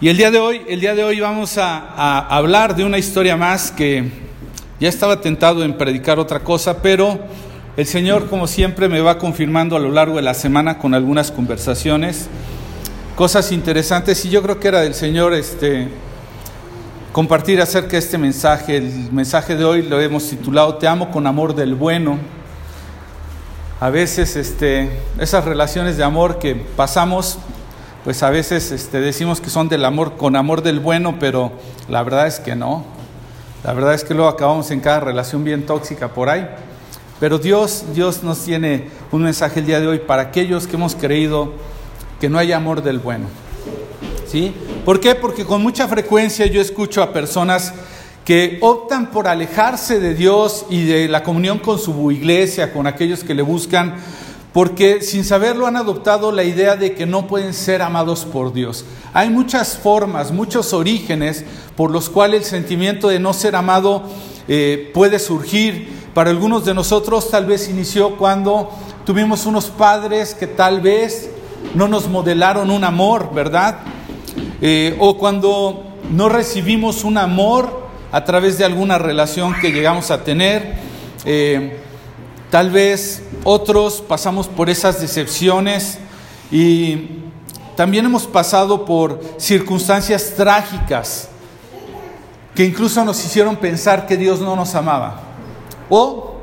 Y el día de hoy, el día de hoy vamos a, hablar de una historia más que ya estaba tentado en predicar otra cosa, pero el Señor, como siempre, me va confirmando a lo largo de la semana con algunas conversaciones, cosas interesantes, y yo creo que era del Señor este, compartir acerca de este mensaje. El mensaje de hoy lo hemos titulado Te amo con amor del bueno. A veces este, esas relaciones de amor que pasamos pues a veces este, decimos que son del amor, con amor del bueno, pero la verdad es que no. La verdad es que luego acabamos en cada relación bien tóxica por ahí. Pero Dios, Dios nos tiene un mensaje el día de hoy para aquellos que hemos creído que no hay amor del bueno. ¿Sí? ¿Por qué? Porque con mucha frecuencia yo escucho a personas que optan por alejarse de Dios y de la comunión con su iglesia, con aquellos que le buscan, porque sin saberlo han adoptado la idea de que no pueden ser amados por Dios. Hay muchas formas, muchos orígenes por los cuales el sentimiento de no ser amado eh, puede surgir. Para algunos de nosotros tal vez inició cuando tuvimos unos padres que tal vez no nos modelaron un amor, ¿verdad? Eh, o cuando no recibimos un amor a través de alguna relación que llegamos a tener. Eh, Tal vez otros pasamos por esas decepciones y también hemos pasado por circunstancias trágicas que incluso nos hicieron pensar que Dios no nos amaba. O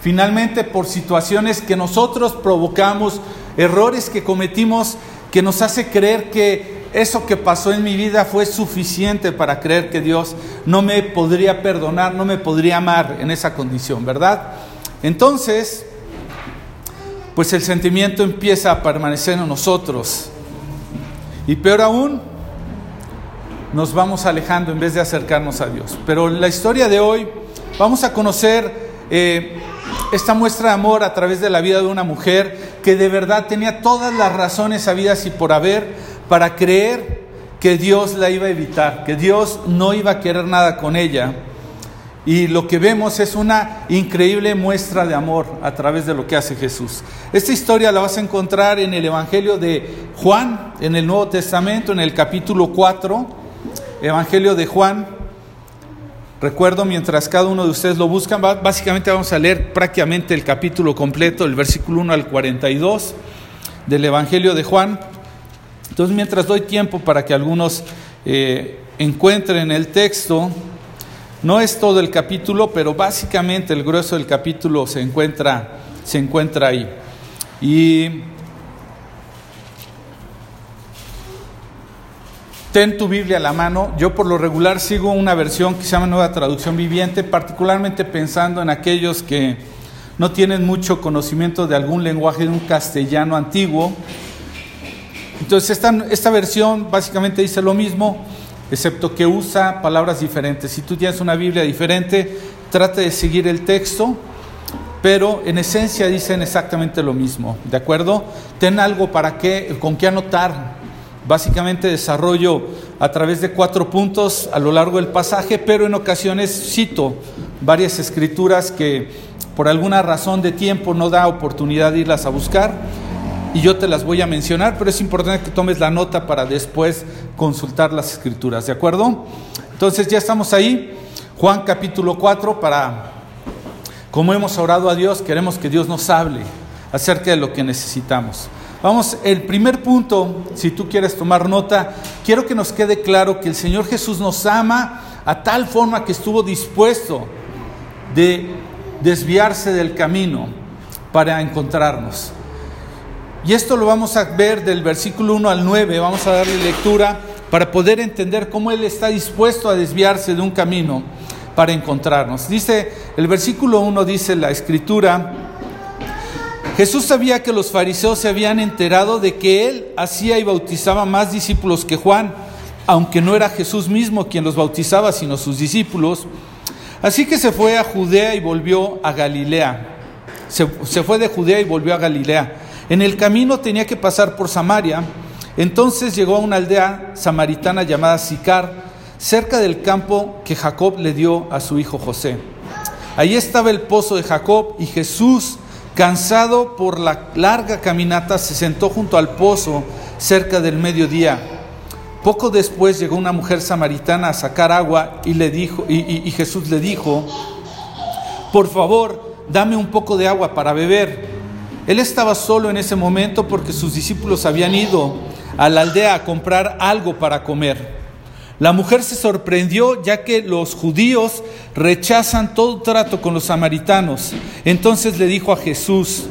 finalmente por situaciones que nosotros provocamos, errores que cometimos que nos hace creer que eso que pasó en mi vida fue suficiente para creer que Dios no me podría perdonar, no me podría amar en esa condición, ¿verdad? Entonces, pues el sentimiento empieza a permanecer en nosotros. Y peor aún, nos vamos alejando en vez de acercarnos a Dios. Pero en la historia de hoy vamos a conocer eh, esta muestra de amor a través de la vida de una mujer que de verdad tenía todas las razones habidas y por haber para creer que Dios la iba a evitar, que Dios no iba a querer nada con ella. Y lo que vemos es una increíble muestra de amor a través de lo que hace Jesús. Esta historia la vas a encontrar en el Evangelio de Juan, en el Nuevo Testamento, en el capítulo 4, Evangelio de Juan. Recuerdo, mientras cada uno de ustedes lo buscan, básicamente vamos a leer prácticamente el capítulo completo, el versículo 1 al 42 del Evangelio de Juan. Entonces, mientras doy tiempo para que algunos eh, encuentren el texto, no es todo el capítulo, pero básicamente el grueso del capítulo se encuentra, se encuentra ahí. Y ten tu Biblia a la mano. Yo por lo regular sigo una versión que se llama Nueva Traducción Viviente, particularmente pensando en aquellos que no tienen mucho conocimiento de algún lenguaje de un castellano antiguo. Entonces esta, esta versión básicamente dice lo mismo, excepto que usa palabras diferentes. Si tú tienes una Biblia diferente, trata de seguir el texto, pero en esencia dicen exactamente lo mismo, ¿de acuerdo? Ten algo para qué, con qué anotar. Básicamente desarrollo a través de cuatro puntos a lo largo del pasaje, pero en ocasiones cito varias escrituras que por alguna razón de tiempo no da oportunidad de irlas a buscar y yo te las voy a mencionar, pero es importante que tomes la nota para después consultar las escrituras, ¿de acuerdo? Entonces ya estamos ahí, Juan capítulo 4, para, como hemos orado a Dios, queremos que Dios nos hable acerca de lo que necesitamos. Vamos, el primer punto, si tú quieres tomar nota, quiero que nos quede claro que el Señor Jesús nos ama a tal forma que estuvo dispuesto de desviarse del camino para encontrarnos. Y esto lo vamos a ver del versículo 1 al 9, vamos a darle lectura para poder entender cómo Él está dispuesto a desviarse de un camino para encontrarnos. Dice, el versículo 1 dice la escritura, Jesús sabía que los fariseos se habían enterado de que Él hacía y bautizaba más discípulos que Juan, aunque no era Jesús mismo quien los bautizaba, sino sus discípulos. Así que se fue a Judea y volvió a Galilea. Se, se fue de Judea y volvió a Galilea en el camino tenía que pasar por Samaria, entonces llegó a una aldea samaritana llamada Sicar, cerca del campo que Jacob le dio a su hijo José. Allí estaba el pozo de Jacob y Jesús, cansado por la larga caminata, se sentó junto al pozo cerca del mediodía. Poco después llegó una mujer samaritana a sacar agua y, le dijo, y, Jesús le dijo, por favor, dame un poco de agua para beber. Él estaba solo en ese momento porque sus discípulos habían ido a la aldea a comprar algo para comer. La mujer se sorprendió ya que los judíos rechazan todo trato con los samaritanos. Entonces le dijo a Jesús,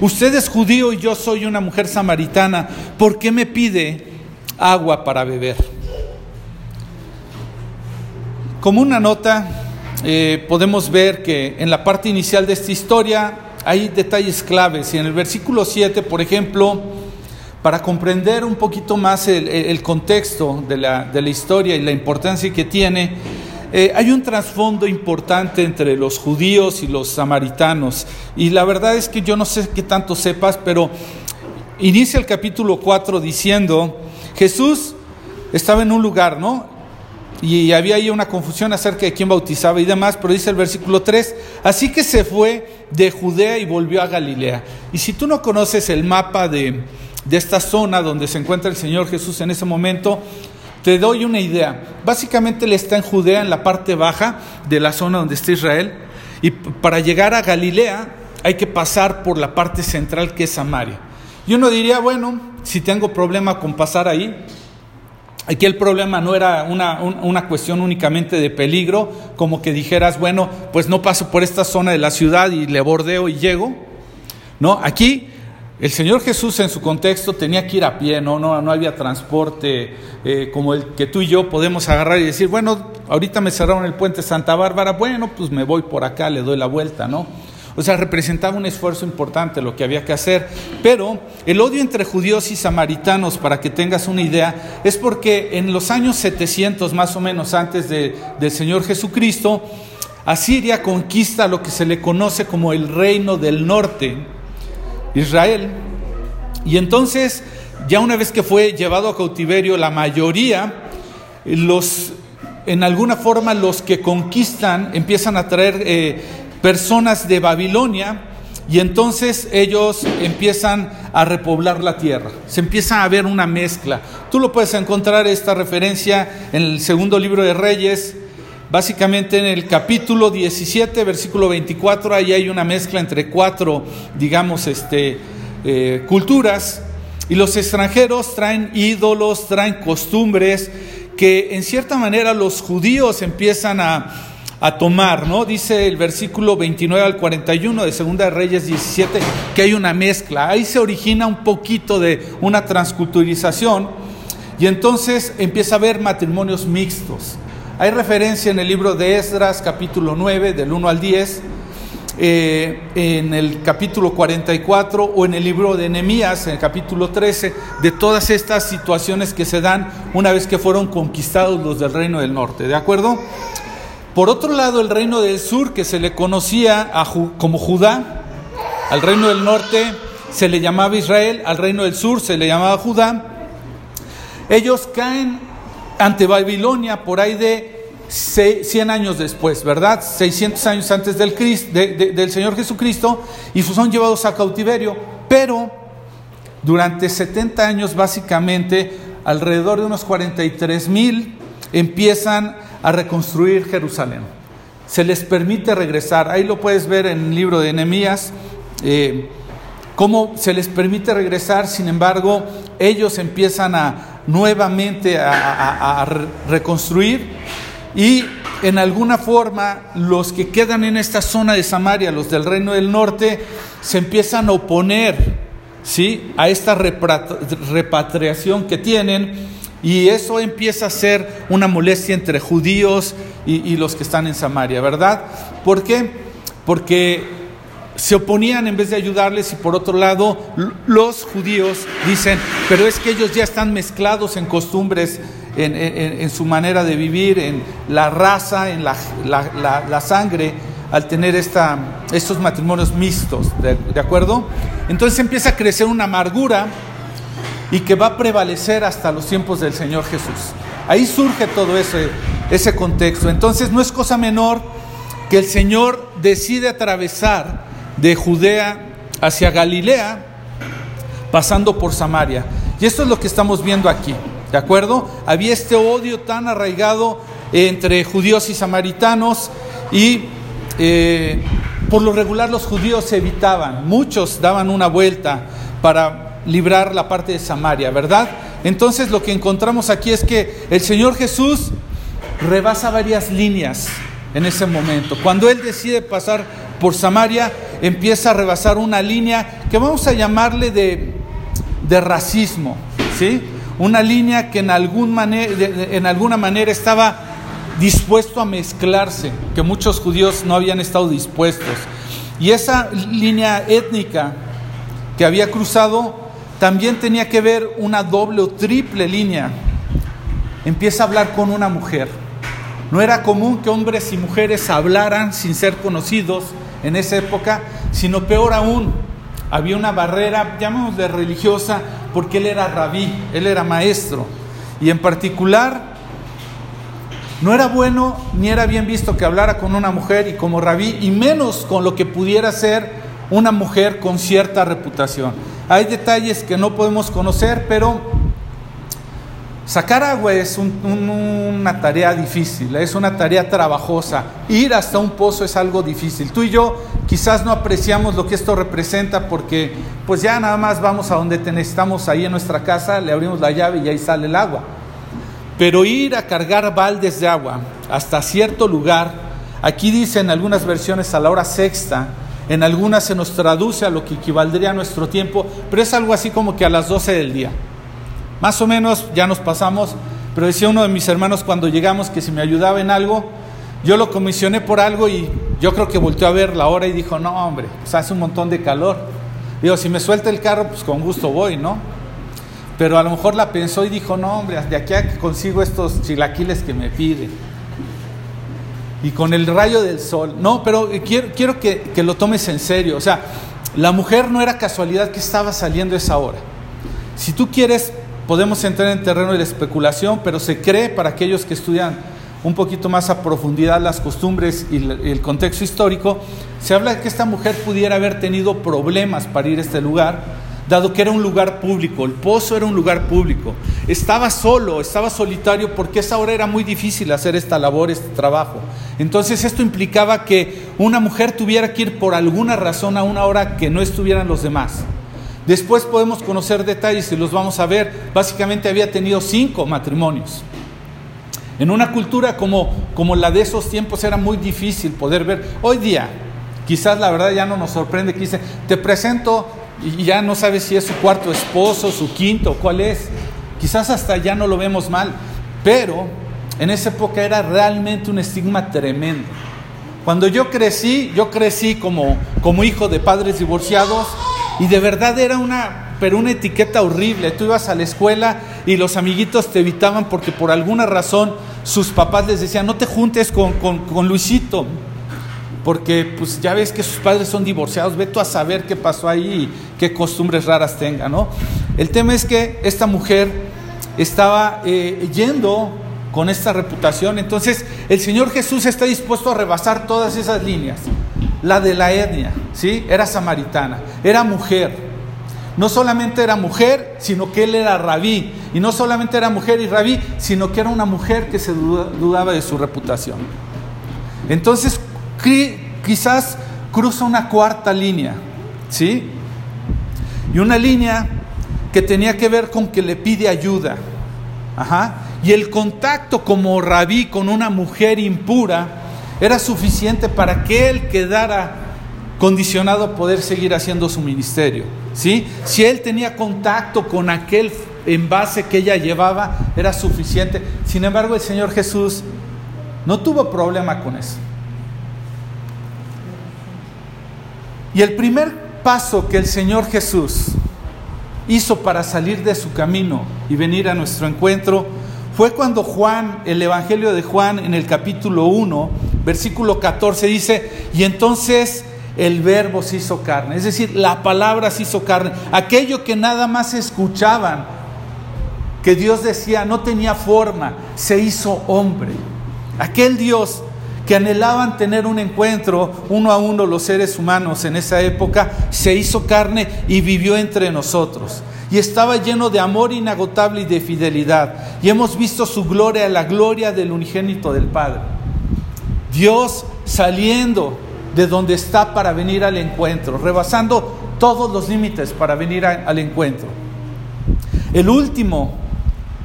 usted es judío y yo soy una mujer samaritana, ¿por qué me pide agua para beber. Como una nota, eh, podemos ver que en la parte inicial de esta historia hay detalles claves y en el versículo 7, por ejemplo, para comprender un poquito más el, contexto de la, de la, historia y la importancia que tiene, eh, hay un trasfondo importante entre los judíos y los samaritanos. Y la verdad es que yo no sé qué tanto sepas, pero inicia el capítulo 4 diciendo Jesús estaba en un lugar, ¿no? Y había ahí una confusión acerca de quién bautizaba y demás, pero dice el versículo 3, así que se fue de Judea y volvió a Galilea. Y si tú no conoces el mapa de, de esta zona donde se encuentra el Señor Jesús en ese momento, te doy una idea. Básicamente Él está en Judea, en la parte baja de la zona donde está Israel, y para llegar a Galilea hay que pasar por la parte central que es Samaria. Y uno diría, bueno, si tengo problema con pasar ahí. Aquí el problema no era una, una, cuestión únicamente de peligro, como que dijeras, bueno, pues no paso por esta zona de la ciudad y le bordeo y llego. No, aquí el Señor Jesús en su contexto tenía que ir a pie, no, no, no había transporte eh, como el que tú y yo podemos agarrar y decir, bueno, ahorita me cerraron el puente Santa Bárbara, bueno, pues me voy por acá, le doy la vuelta, ¿no? O sea, representaba un esfuerzo importante lo que había que hacer. Pero el odio entre judíos y samaritanos, para que tengas una idea, es porque en los años 700 más o menos antes de, del Señor Jesucristo, Asiria conquista lo que se le conoce como el reino del norte, Israel. Y entonces, ya una vez que fue llevado a cautiverio, la mayoría, los, en alguna forma los que conquistan empiezan a traer... Eh, personas de Babilonia y entonces ellos empiezan a repoblar la tierra. Se empieza a ver una mezcla. Tú lo puedes encontrar esta referencia en el segundo libro de Reyes, básicamente en el capítulo 17, versículo 24, ahí hay una mezcla entre cuatro, digamos, este, eh, culturas. Y los extranjeros traen ídolos, traen costumbres que en cierta manera los judíos empiezan a, a tomar, ¿no? Dice el versículo 29 al 41 de Segunda Reyes 17 que hay una mezcla. Ahí se origina un poquito de una transculturización y entonces empieza a haber matrimonios mixtos. Hay referencia en el libro de Esdras, capítulo 9, del 1 al 10, eh, en el capítulo 44 o en el libro de Nehemías, en el capítulo 13, de todas estas situaciones que se dan una vez que fueron conquistados los del reino del norte. ¿De acuerdo? Por otro lado, el reino del sur, que se le conocía como Judá, al reino del norte se le llamaba Israel, al reino del sur se le llamaba Judá, ellos caen ante Babilonia por ahí de 100 años después, ¿verdad? 600 años antes del, del Señor Jesucristo, y son llevados a cautiverio, pero durante 70 años básicamente, alrededor de unos 43 mil, empiezan a reconstruir Jerusalén. Se les permite regresar. Ahí lo puedes ver en el libro de Nehemías. Eh, cómo se les permite regresar, sin embargo, ellos empiezan a nuevamente a, reconstruir y en alguna forma los que quedan en esta zona de Samaria, los del reino del norte, se empiezan a oponer ¿sí? a esta repatriación que tienen y eso empieza a ser una molestia entre judíos y, los que están en Samaria, ¿verdad? ¿Por qué? Porque se oponían en vez de ayudarles y por otro lado los judíos dicen, pero es que ellos ya están mezclados en costumbres, en, su manera de vivir, en la raza, en la, sangre, al tener esta, estos matrimonios mixtos, ¿de acuerdo? Entonces empieza a crecer una amargura y que va a prevalecer hasta los tiempos del Señor Jesús. Ahí surge todo ese, ese contexto. Entonces no es cosa menor que el Señor decide atravesar de Judea hacia Galilea, pasando por Samaria. Y esto es lo que estamos viendo aquí. ¿De acuerdo? Había este odio tan arraigado entre judíos y samaritanos y eh, por lo regular los judíos se evitaban, muchos daban una vuelta para librar la parte de Samaria, ¿verdad? Entonces lo que encontramos aquí es que el Señor Jesús rebasa varias líneas en ese momento. Cuando Él decide pasar por Samaria, empieza a rebasar una línea que vamos a llamarle de, de racismo, ¿sí? Una línea que en, algún en alguna manera estaba dispuesto a mezclarse, que muchos judíos no habían estado dispuestos. Y esa línea étnica que había cruzado también tenía que ver una doble o triple línea. Empieza a hablar con una mujer. No era común que hombres y mujeres hablaran sin ser conocidos en esa época, sino peor aún, había una barrera, llamémosle religiosa, porque él era rabí, él era maestro. Y en particular, no era bueno ni era bien visto que hablara con una mujer y como rabí, y menos con lo que pudiera ser una mujer con cierta reputación. Hay detalles que no podemos conocer, pero sacar agua es una tarea difícil, es una tarea trabajosa. Ir hasta un pozo es algo difícil. Tú y yo quizás no apreciamos lo que esto representa porque pues ya nada más vamos a donde te necesitamos ahí en nuestra casa, le abrimos la llave y ahí sale el agua. Pero ir a cargar baldes de agua hasta cierto lugar, aquí dice en algunas versiones a la hora sexta, en algunas se nos traduce a lo que equivaldría a nuestro tiempo, pero es algo así como que a las 12 del día. Más o menos ya nos pasamos, pero decía uno de mis hermanos cuando llegamos que si me ayudaba en algo, yo lo comisioné por algo y yo creo que volteó a ver la hora y dijo, no hombre, pues hace un montón de calor. Digo, si me suelta el carro, pues con gusto voy, ¿no? Pero a lo mejor la pensó y dijo, no hombre, de aquí a que consigo estos chilaquiles que me piden y con el rayo del sol. No, pero quiero, quiero que, que, lo tomes en serio. O sea, la mujer no era casualidad que estaba saliendo esa hora. Si tú quieres, podemos entrar en terreno de la especulación, pero se cree para aquellos que estudian un poquito más a profundidad las costumbres y el contexto histórico, se habla de que esta mujer pudiera haber tenido problemas para ir a este lugar dado que era un lugar público, el pozo era un lugar público. Estaba solo, estaba solitario porque esa hora era muy difícil hacer esta labor, este trabajo. Entonces esto implicaba que una mujer tuviera que ir por alguna razón a una hora que no estuvieran los demás. Después podemos conocer detalles y los vamos a ver. Básicamente había tenido cinco matrimonios. En una cultura como, como la de esos tiempos era muy difícil poder ver. Hoy día, quizás la verdad ya no nos sorprende que dice, te presento y ya no sabe si es su cuarto esposo, su quinto, cuál es. Quizás hasta ya no lo vemos mal, pero en esa época era realmente un estigma tremendo. Cuando yo crecí, yo crecí como, como hijo de padres divorciados y de verdad era una, pero una etiqueta horrible. Tú ibas a la escuela y los amiguitos te evitaban porque por alguna razón sus papás les decían, no te juntes con, con, con Luisito, porque pues ya ves que sus padres son divorciados, ve tú a saber qué pasó ahí y qué costumbres raras tenga, ¿no? El tema es que esta mujer estaba eh, yendo con esta reputación, entonces el Señor Jesús está dispuesto a rebasar todas esas líneas. La de la etnia, ¿sí? Era samaritana, era mujer. No solamente era mujer, sino que él era rabí. Y no solamente era mujer y rabí, sino que era una mujer que se dudaba de su reputación. Entonces, quizás cruza una cuarta línea, ¿sí? Y una línea que tenía que ver con que le pide ayuda. Ajá. Y el contacto como rabí con una mujer impura era suficiente para que él quedara condicionado a poder seguir haciendo su ministerio. ¿sí? Si él tenía contacto con aquel envase que ella llevaba, era suficiente. Sin embargo, el Señor Jesús no tuvo problema con eso. Y el primer paso que el Señor Jesús hizo para salir de su camino y venir a nuestro encuentro fue cuando Juan, el Evangelio de Juan en el capítulo 1, versículo 14 dice, y entonces el verbo se hizo carne, es decir, la palabra se hizo carne, aquello que nada más escuchaban, que Dios decía no tenía forma, se hizo hombre, aquel Dios que anhelaban tener un encuentro uno a uno los seres humanos en esa época, se hizo carne y vivió entre nosotros. Y estaba lleno de amor inagotable y de fidelidad. Y hemos visto su gloria, la gloria del unigénito del Padre. Dios saliendo de donde está para venir al encuentro, rebasando todos los límites para venir al encuentro. El último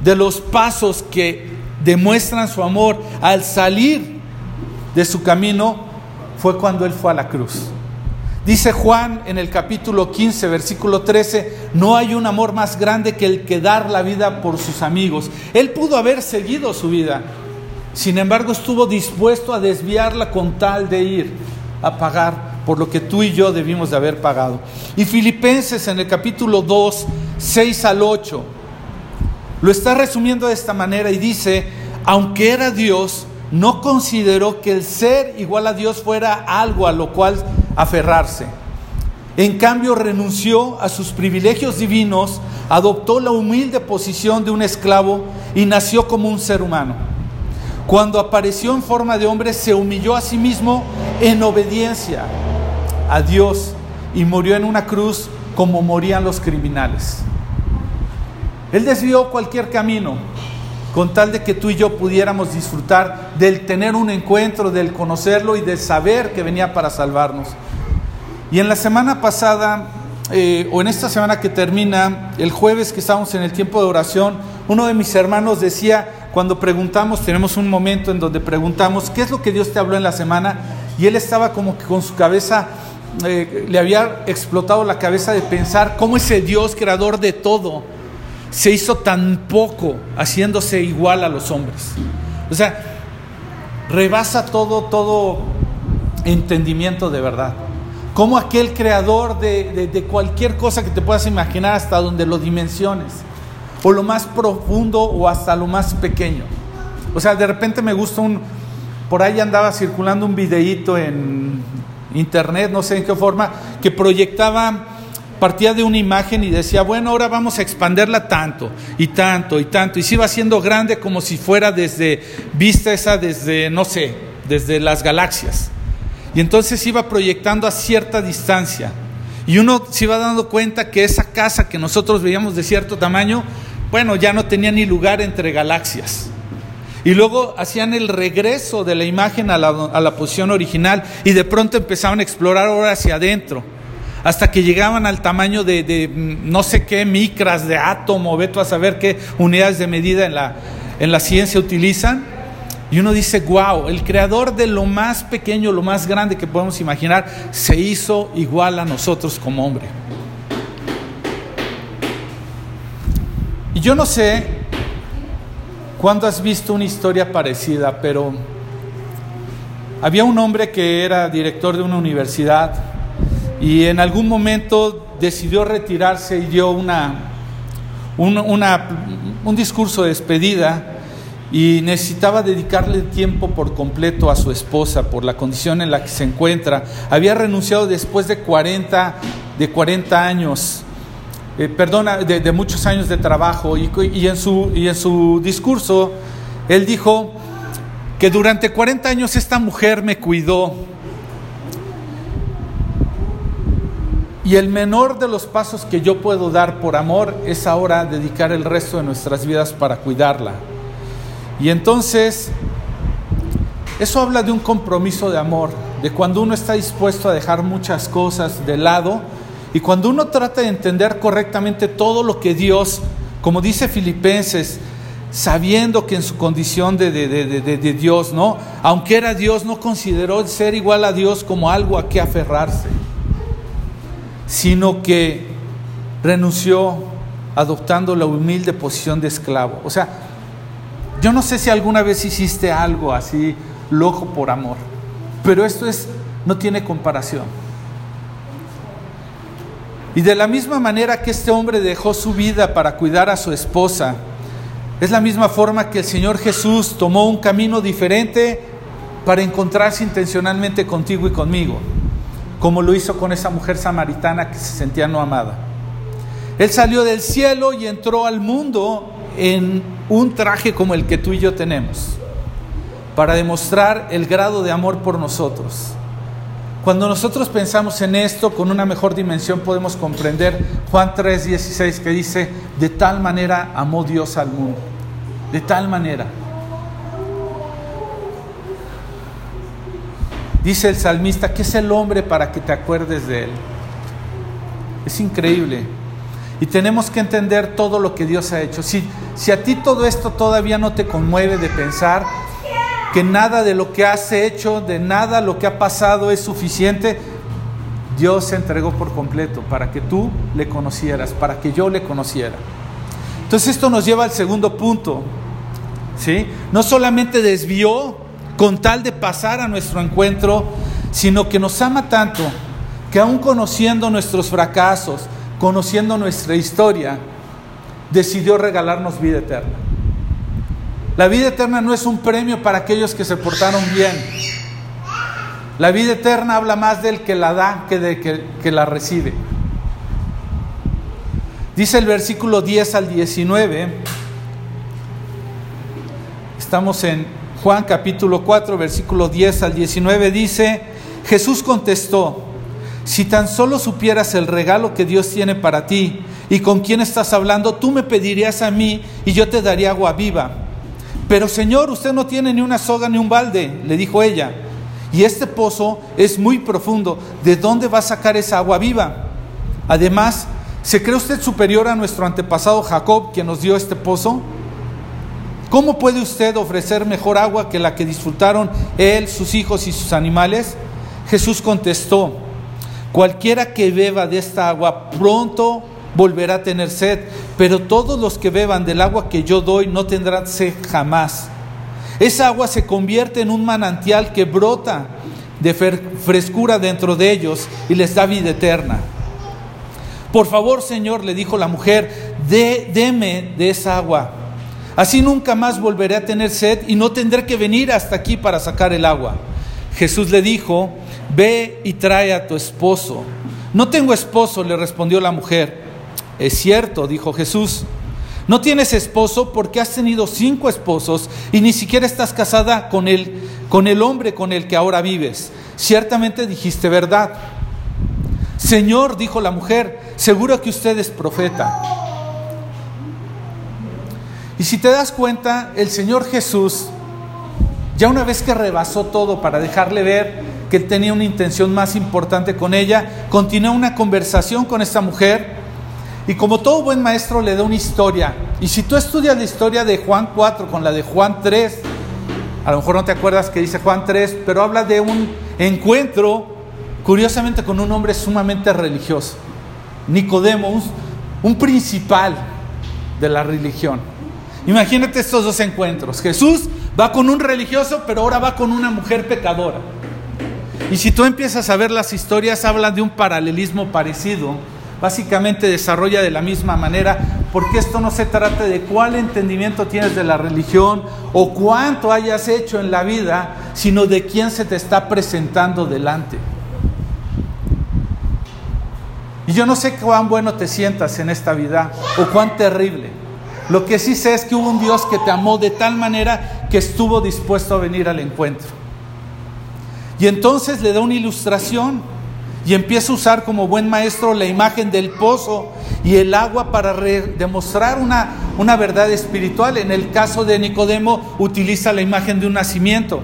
de los pasos que demuestran su amor al salir de su camino fue cuando Él fue a la cruz. Dice Juan en el capítulo 15, versículo 13, no hay un amor más grande que el que dar la vida por sus amigos. Él pudo haber seguido su vida, sin embargo estuvo dispuesto a desviarla con tal de ir a pagar por lo que tú y yo debimos de haber pagado. Y Filipenses en el capítulo 2, 6 al 8, lo está resumiendo de esta manera y dice, aunque era Dios, no consideró que el ser igual a Dios fuera algo a lo cual aferrarse. En cambio, renunció a sus privilegios divinos, adoptó la humilde posición de un esclavo y nació como un ser humano. Cuando apareció en forma de hombre, se humilló a sí mismo en obediencia a Dios y murió en una cruz como morían los criminales. Él desvió cualquier camino con tal de que tú y yo pudiéramos disfrutar del tener un encuentro, del conocerlo y del saber que venía para salvarnos. Y en la semana pasada, eh, o en esta semana que termina, el jueves que estábamos en el tiempo de oración, uno de mis hermanos decía, cuando preguntamos, tenemos un momento en donde preguntamos, ¿qué es lo que Dios te habló en la semana? Y él estaba como que con su cabeza, eh, le había explotado la cabeza de pensar cómo ese Dios creador de todo, se hizo tan poco haciéndose igual a los hombres. O sea, rebasa todo, todo entendimiento de verdad. Como aquel creador de, de, cualquier cosa que te puedas imaginar hasta donde lo dimensiones, o lo más profundo o hasta lo más pequeño. O sea, de repente me gusta un, por ahí andaba circulando un videíto en internet, no sé en qué forma, que proyectaba partía de una imagen y decía, bueno, ahora vamos a expanderla tanto y tanto y tanto. Y se iba haciendo grande como si fuera desde, vista esa desde, no sé, desde las galaxias. Y entonces iba proyectando a cierta distancia. Y uno se iba dando cuenta que esa casa que nosotros veíamos de cierto tamaño, bueno, ya no tenía ni lugar entre galaxias. Y luego hacían el regreso de la imagen a la, a la posición original y de pronto empezaban a explorar ahora hacia adentro hasta que llegaban al tamaño de, mm, no sé qué micras de átomo, veto a saber qué unidades de medida en la, en la ciencia utilizan. Y uno dice, wow, el creador de lo más pequeño, lo más grande que podemos imaginar, se hizo igual a nosotros como hombre. Y yo no sé cuándo has visto una historia parecida, pero había un hombre que era director de una universidad y en algún momento decidió retirarse y dio una, un discurso de despedida y necesitaba dedicarle tiempo por completo a su esposa por la condición en la que se encuentra. Había renunciado después de 40, de 40 años, eh, perdona, de, muchos años de trabajo y, y, en su, y en su discurso él dijo que durante 40 años esta mujer me cuidó Y el menor de los pasos que yo puedo dar por amor es ahora dedicar el resto de nuestras vidas para cuidarla. Y entonces, eso habla de un compromiso de amor, de cuando uno está dispuesto a dejar muchas cosas de lado y cuando uno trata de entender correctamente todo lo que Dios, como dice Filipenses, sabiendo que en su condición de, de, Dios, ¿no? Aunque era Dios, no consideró ser igual a Dios como algo a que aferrarse sino que renunció adoptando la humilde posición de esclavo. O sea, yo no sé si alguna vez hiciste algo así loco por amor, pero esto es no tiene comparación. Y de la misma manera que este hombre dejó su vida para cuidar a su esposa, es la misma forma que el Señor Jesús tomó un camino diferente para encontrarse intencionalmente contigo y conmigo como lo hizo con esa mujer samaritana que se sentía no amada. Él salió del cielo y entró al mundo en un traje como el que tú y yo tenemos, para demostrar el grado de amor por nosotros. Cuando nosotros pensamos en esto con una mejor dimensión podemos comprender Juan 3:16 que dice, de tal manera amó Dios al mundo, de tal manera. Dice el salmista, que es el hombre para que te acuerdes de él? Es increíble. Y tenemos que entender todo lo que Dios ha hecho. Si, si a ti todo esto todavía no te conmueve de pensar que nada de lo que has hecho, de nada lo que ha pasado es suficiente, Dios se entregó por completo para que tú le conocieras, para que yo le conociera. Entonces esto nos lleva al segundo punto. ¿sí? No solamente desvió con tal de pasar a nuestro encuentro, sino que nos ama tanto que aún conociendo nuestros fracasos, conociendo nuestra historia, decidió regalarnos vida eterna. La vida eterna no es un premio para aquellos que se portaron bien. La vida eterna habla más del que la da que de que, que la recibe. Dice el versículo 10 al 19, estamos en Juan capítulo 4, versículo 10 al 19 dice, Jesús contestó, si tan solo supieras el regalo que Dios tiene para ti y con quién estás hablando, tú me pedirías a mí y yo te daría agua viva. Pero Señor, usted no tiene ni una soga ni un balde, le dijo ella. Y este pozo es muy profundo. ¿De dónde va a sacar esa agua viva? Además, ¿se cree usted superior a nuestro antepasado Jacob, quien nos dio este pozo? ¿Cómo puede usted ofrecer mejor agua que la que disfrutaron él, sus hijos y sus animales? Jesús contestó, cualquiera que beba de esta agua pronto volverá a tener sed, pero todos los que beban del agua que yo doy no tendrán sed jamás. Esa agua se convierte en un manantial que brota de frescura dentro de ellos y les da vida eterna. Por favor, Señor, le dijo la mujer, dé, deme de esa agua Así nunca más volveré a tener sed y no tendré que venir hasta aquí para sacar el agua. Jesús le dijo, ve y trae a tu esposo. No tengo esposo, le respondió la mujer. Es cierto, dijo Jesús. No tienes esposo porque has tenido cinco esposos y ni siquiera estás casada con el, con el hombre con el que ahora vives. Ciertamente dijiste verdad. Señor, dijo la mujer, seguro que usted es profeta. Y si te das cuenta, el Señor Jesús, ya una vez que rebasó todo para dejarle ver que él tenía una intención más importante con ella, continuó una conversación con esta mujer y como todo buen maestro le da una historia. Y si tú estudias la historia de Juan 4 con la de Juan 3, a lo mejor no te acuerdas que dice Juan 3, pero habla de un encuentro, curiosamente, con un hombre sumamente religioso, Nicodemo, un principal de la religión. Imagínate estos dos encuentros. Jesús va con un religioso, pero ahora va con una mujer pecadora. Y si tú empiezas a ver las historias, hablan de un paralelismo parecido. Básicamente desarrolla de la misma manera, porque esto no se trata de cuál entendimiento tienes de la religión o cuánto hayas hecho en la vida, sino de quién se te está presentando delante. Y yo no sé cuán bueno te sientas en esta vida o cuán terrible. Lo que sí sé es que hubo un Dios que te amó de tal manera que estuvo dispuesto a venir al encuentro. Y entonces le da una ilustración y empieza a usar como buen maestro la imagen del pozo y el agua para demostrar una, una verdad espiritual. En el caso de Nicodemo utiliza la imagen de un nacimiento.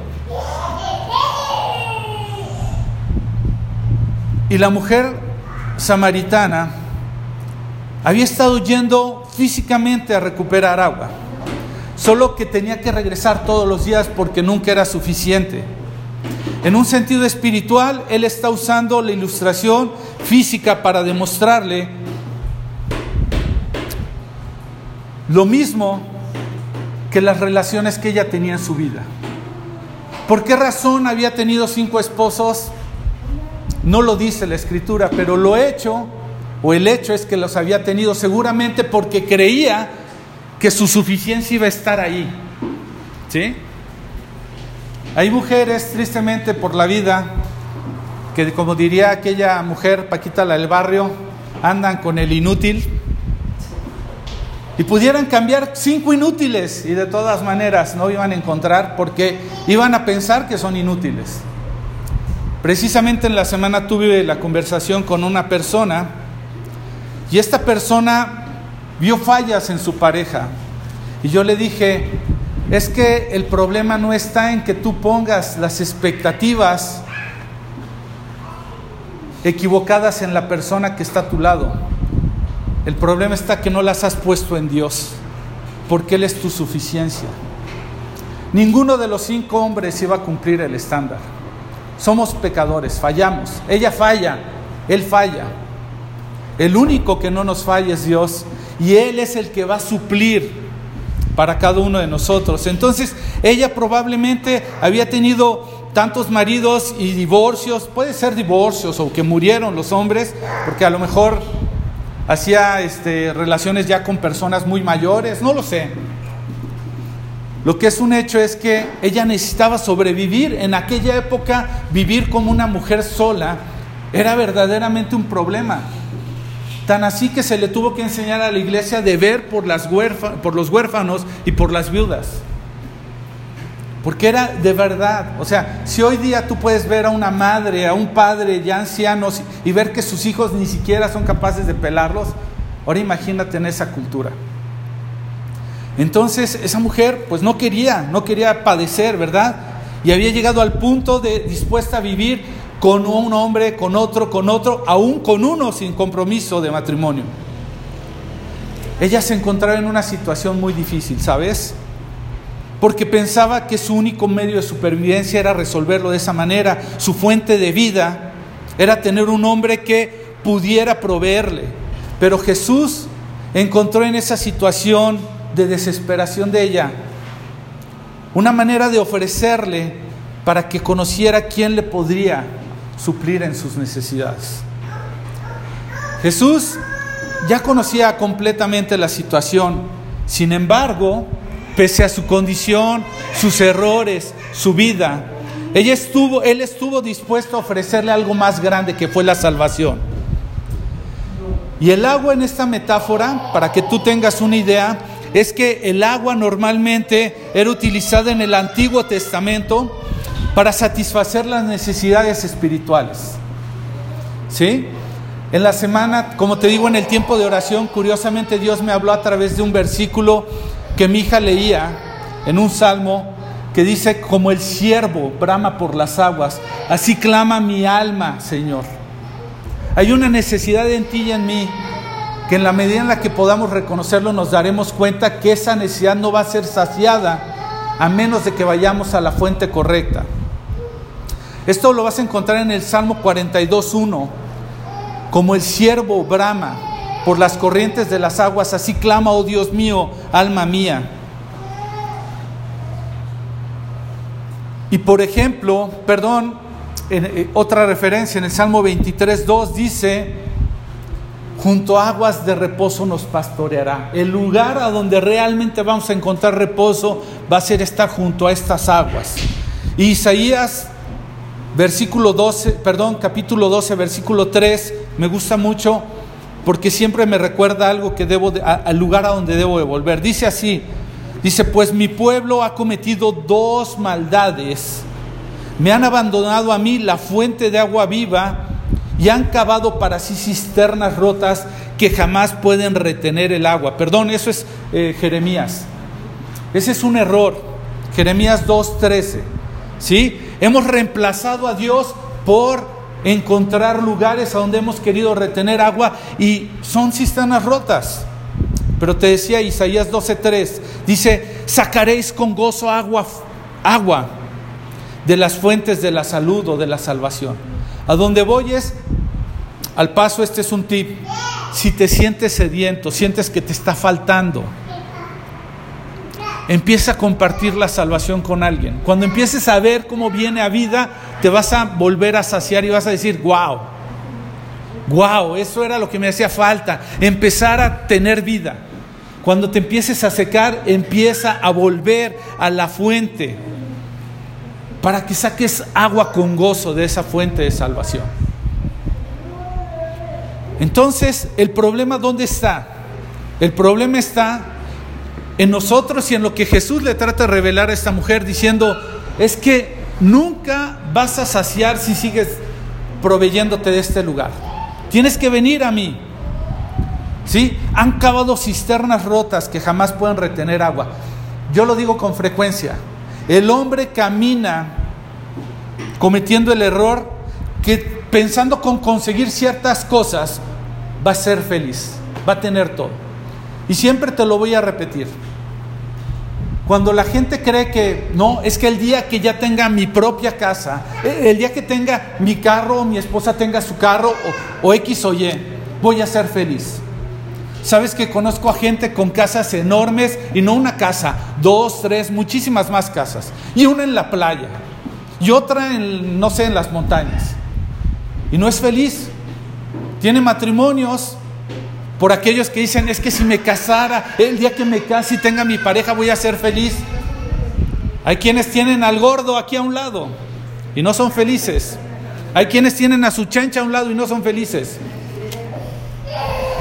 Y la mujer samaritana había estado yendo físicamente a recuperar agua, solo que tenía que regresar todos los días porque nunca era suficiente. En un sentido espiritual, él está usando la ilustración física para demostrarle lo mismo que las relaciones que ella tenía en su vida. ¿Por qué razón había tenido cinco esposos? No lo dice la escritura, pero lo hecho o el hecho es que los había tenido seguramente porque creía que su suficiencia iba a estar ahí. ¿Sí? Hay mujeres, tristemente, por la vida, que como diría aquella mujer, Paquita la del barrio, andan con el inútil. y pudieran cambiar cinco inútiles y de todas maneras no iban a encontrar porque iban a pensar que son inútiles. Precisamente en la semana tuve la conversación con una persona y esta persona vio fallas en su pareja y yo le dije, es que el problema no está en que tú pongas las expectativas equivocadas en la persona que está a tu lado. El problema está que no las has puesto en Dios, porque Él es tu suficiencia. Ninguno de los cinco hombres iba a cumplir el estándar. Somos pecadores, fallamos. Ella falla, Él falla. El único que no nos falla es Dios y Él es el que va a suplir para cada uno de nosotros. Entonces, ella probablemente había tenido tantos maridos y divorcios, puede ser divorcios o que murieron los hombres, porque a lo mejor hacía este, relaciones ya con personas muy mayores, no lo sé. Lo que es un hecho es que ella necesitaba sobrevivir. En aquella época, vivir como una mujer sola era verdaderamente un problema. Tan así que se le tuvo que enseñar a la iglesia de ver por, las por los huérfanos y por las viudas. Porque era de verdad. O sea, si hoy día tú puedes ver a una madre, a un padre ya ancianos y ver que sus hijos ni siquiera son capaces de pelarlos, ahora imagínate en esa cultura. Entonces esa mujer pues no quería, no quería padecer, ¿verdad? Y había llegado al punto de dispuesta a vivir con un hombre, con otro, con otro, aún con uno sin compromiso de matrimonio. Ella se encontraba en una situación muy difícil, ¿sabes? porque pensaba que su único medio de supervivencia era resolverlo de esa manera. Su fuente de vida era tener un hombre que pudiera proveerle. Pero Jesús encontró en esa situación de desesperación de ella una manera de ofrecerle para que conociera quién le podría suplir en sus necesidades. Jesús ya conocía completamente la situación, sin embargo, pese a su condición, sus errores, su vida. Ella estuvo, él estuvo dispuesto a ofrecerle algo más grande que fue la salvación. Y el agua en esta metáfora, para que tú tengas una idea, es que el agua normalmente era utilizada en el Antiguo Testamento para satisfacer las necesidades espirituales. ¿Sí? En la semana, como te digo, en el tiempo de oración, curiosamente Dios me habló a través de un versículo que mi hija leía en un salmo que dice, como el siervo brama por las aguas, así clama mi alma, Señor. Hay una necesidad en ti y en mí, que en la medida en la que podamos reconocerlo nos daremos cuenta que esa necesidad no va a ser saciada a menos de que vayamos a la fuente correcta. Esto lo vas a encontrar en el Salmo 42.1, como el siervo brama por las corrientes de las aguas, así clama, oh Dios mío, alma mía. Y por ejemplo, perdón, en, eh, otra referencia en el Salmo 23, 2 dice, junto a aguas de reposo nos pastoreará. El lugar a donde realmente vamos a encontrar reposo va a ser estar junto a estas aguas. Y Isaías, versículo 12, perdón, capítulo 12, versículo 3, me gusta mucho porque siempre me recuerda algo que debo al lugar a donde debo de volver. Dice así, dice, pues mi pueblo ha cometido dos maldades. Me han abandonado a mí la fuente de agua viva y han cavado para sí cisternas rotas que jamás pueden retener el agua. Perdón, eso es eh, Jeremías. Ese es un error. Jeremías 2.13. ¿Sí? Hemos reemplazado a Dios por encontrar lugares a donde hemos querido retener agua y son cisternas rotas. Pero te decía Isaías 12:3, dice, sacaréis con gozo agua, agua de las fuentes de la salud o de la salvación. A donde voy es, al paso este es un tip, si te sientes sediento, sientes que te está faltando, Empieza a compartir la salvación con alguien. Cuando empieces a ver cómo viene a vida, te vas a volver a saciar y vas a decir, wow, wow, eso era lo que me hacía falta, empezar a tener vida. Cuando te empieces a secar, empieza a volver a la fuente para que saques agua con gozo de esa fuente de salvación. Entonces, ¿el problema dónde está? El problema está en nosotros y en lo que Jesús le trata de revelar a esta mujer diciendo, es que nunca vas a saciar si sigues proveyéndote de este lugar. Tienes que venir a mí. ¿Sí? Han cavado cisternas rotas que jamás pueden retener agua. Yo lo digo con frecuencia. El hombre camina cometiendo el error que pensando con conseguir ciertas cosas va a ser feliz, va a tener todo. Y siempre te lo voy a repetir. Cuando la gente cree que no, es que el día que ya tenga mi propia casa, e, el día que tenga mi carro, mi esposa tenga su carro o, X o Y, voy a ser feliz. Sabes que conozco a gente con casas enormes y no una casa, dos, tres, muchísimas más casas. Y una en la playa y otra no sé, en las montañas. Y no es feliz. Tiene matrimonios por aquellos que dicen, es que si me casara, el día que me case y tenga mi pareja voy a ser feliz. Hay quienes tienen al gordo aquí a un lado y no son felices. Hay quienes tienen a su chancha a un lado y no son felices.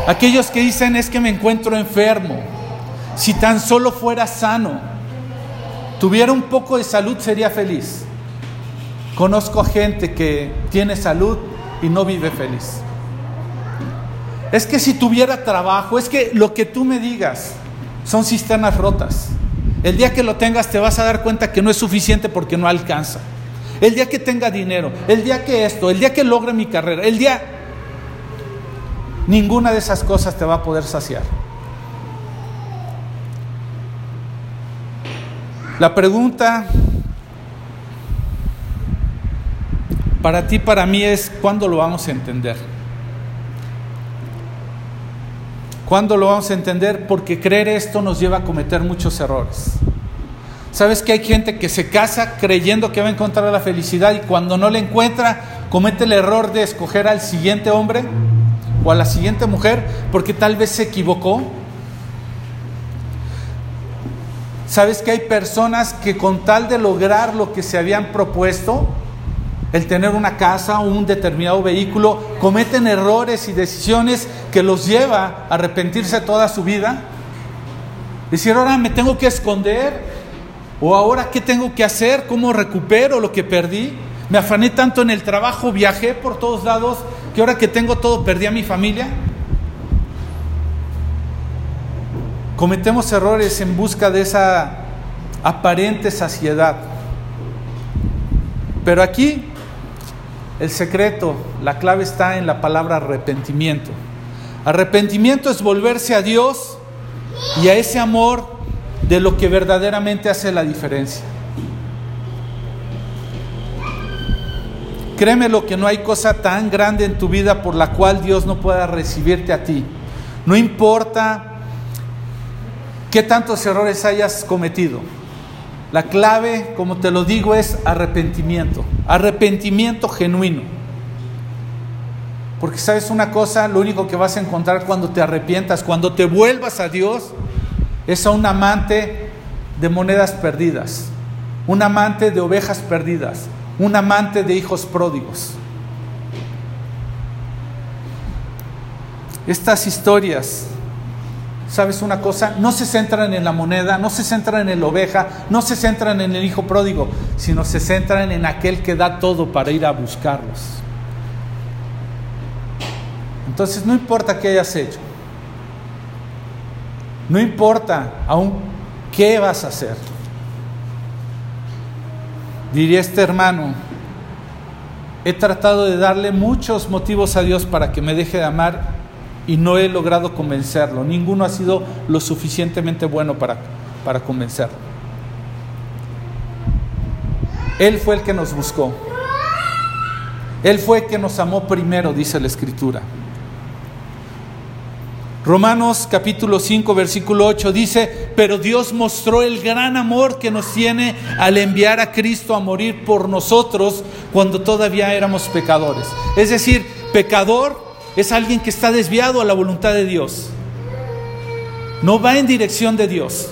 Aquellos que dicen es que me encuentro enfermo. Si tan solo fuera sano, tuviera un poco de salud, sería feliz. Conozco a gente que tiene salud y no vive feliz. Es que si tuviera trabajo, es que lo que tú me digas son cisternas rotas. El día que lo tengas te vas a dar cuenta que no es suficiente porque no alcanza. El día que tenga dinero, el día que esto, el día que logre mi carrera, el día... Ninguna de esas cosas te va a poder saciar. La pregunta para ti, para mí es, ¿cuándo lo vamos a entender? ¿Cuándo lo vamos a entender? Porque creer esto nos lleva a cometer muchos errores. ¿Sabes que hay gente que se casa creyendo que va a encontrar la felicidad y cuando no la encuentra comete el error de escoger al siguiente hombre o a la siguiente mujer porque tal vez se equivocó? ¿Sabes que hay personas que con tal de lograr lo que se habían propuesto, el tener una casa o un determinado vehículo, cometen errores y decisiones que los lleva a arrepentirse toda su vida. Decir, ahora me tengo que esconder, o ahora qué tengo que hacer, cómo recupero lo que perdí. Me afané tanto en el trabajo, viajé por todos lados, que ahora que tengo todo perdí a mi familia. Cometemos errores en busca de esa aparente saciedad. Pero aquí el secreto, la clave está en la palabra arrepentimiento. Arrepentimiento es volverse a Dios y a ese amor de lo que verdaderamente hace la diferencia. Créeme lo que no hay cosa tan grande en tu vida por la cual Dios no pueda recibirte a ti. No importa qué tantos errores hayas cometido. La clave, como te lo digo, es arrepentimiento, arrepentimiento genuino. Porque sabes una cosa, lo único que vas a encontrar cuando te arrepientas, cuando te vuelvas a Dios, es a un amante de monedas perdidas, un amante de ovejas perdidas, un amante de hijos pródigos. Estas historias ¿sabes una cosa? No se centran en la moneda, no se centran en la oveja, no se centran en el hijo pródigo, sino se centran en aquel que da todo para ir a buscarlos. Entonces no importa qué hayas hecho, no importa aún qué vas a hacer. Diría este hermano, he tratado de darle muchos motivos a Dios para que me deje de amar y no he logrado convencerlo. Ninguno ha sido lo suficientemente bueno para, para convencerlo. Él fue el que nos buscó. Él fue el que nos amó primero, dice la Escritura. Romanos capítulo 5, versículo 8 dice, pero Dios mostró el gran amor que nos tiene al enviar a Cristo a morir por nosotros cuando todavía éramos pecadores. Es decir, pecador es alguien que está desviado a la voluntad de Dios. No va en dirección de Dios.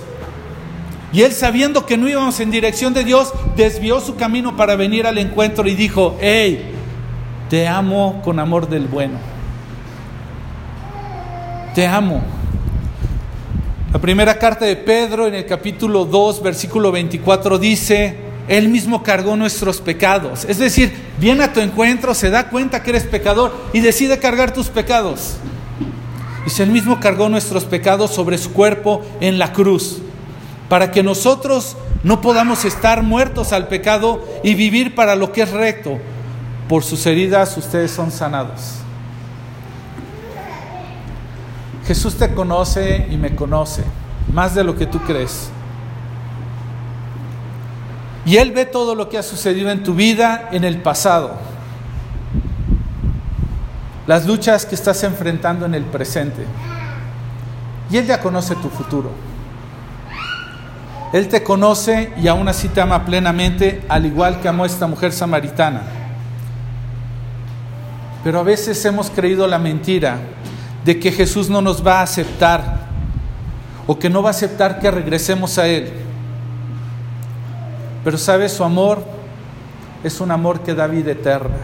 Y él sabiendo que no íbamos en dirección de Dios, desvió su camino para venir al encuentro y dijo, hey, te amo con amor del bueno. Te amo. La primera carta de Pedro en el capítulo 2, versículo 24 dice, Él mismo cargó nuestros pecados. Es decir, viene a tu encuentro, se da cuenta que eres pecador y decide cargar tus pecados. Dice, Él mismo cargó nuestros pecados sobre su cuerpo en la cruz, para que nosotros no podamos estar muertos al pecado y vivir para lo que es recto. Por sus heridas ustedes son sanados. Jesús te conoce y me conoce, más de lo que tú crees. Y Él ve todo lo que ha sucedido en tu vida en el pasado, las luchas que estás enfrentando en el presente. Y Él ya conoce tu futuro. Él te conoce y aún así te ama plenamente, al igual que amó esta mujer samaritana. Pero a veces hemos creído la mentira de que Jesús no nos va a aceptar o que no va a aceptar que regresemos a Él. Pero sabe, su amor es un amor que da vida eterna.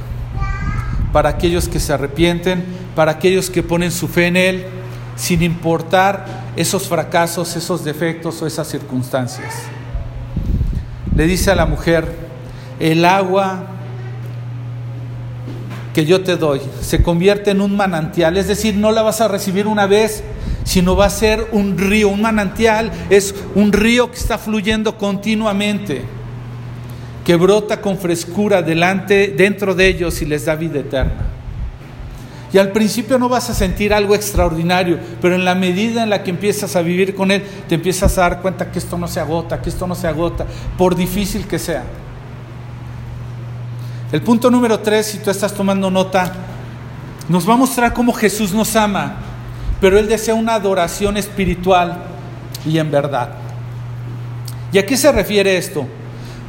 Para aquellos que se arrepienten, para aquellos que ponen su fe en Él, sin importar esos fracasos, esos defectos o esas circunstancias. Le dice a la mujer, el agua que yo te doy se convierte en un manantial, es decir, no la vas a recibir una vez, sino va a ser un río, un manantial es un río que está fluyendo continuamente, que brota con frescura delante dentro de ellos y les da vida eterna. Y al principio no vas a sentir algo extraordinario, pero en la medida en la que empiezas a vivir con Él, te empiezas a dar cuenta que esto no se agota, que esto no se agota, por difícil que sea. El punto número tres, si tú estás tomando nota, nos va a mostrar cómo Jesús nos ama, pero Él desea una adoración espiritual y en verdad. ¿Y a qué se refiere esto?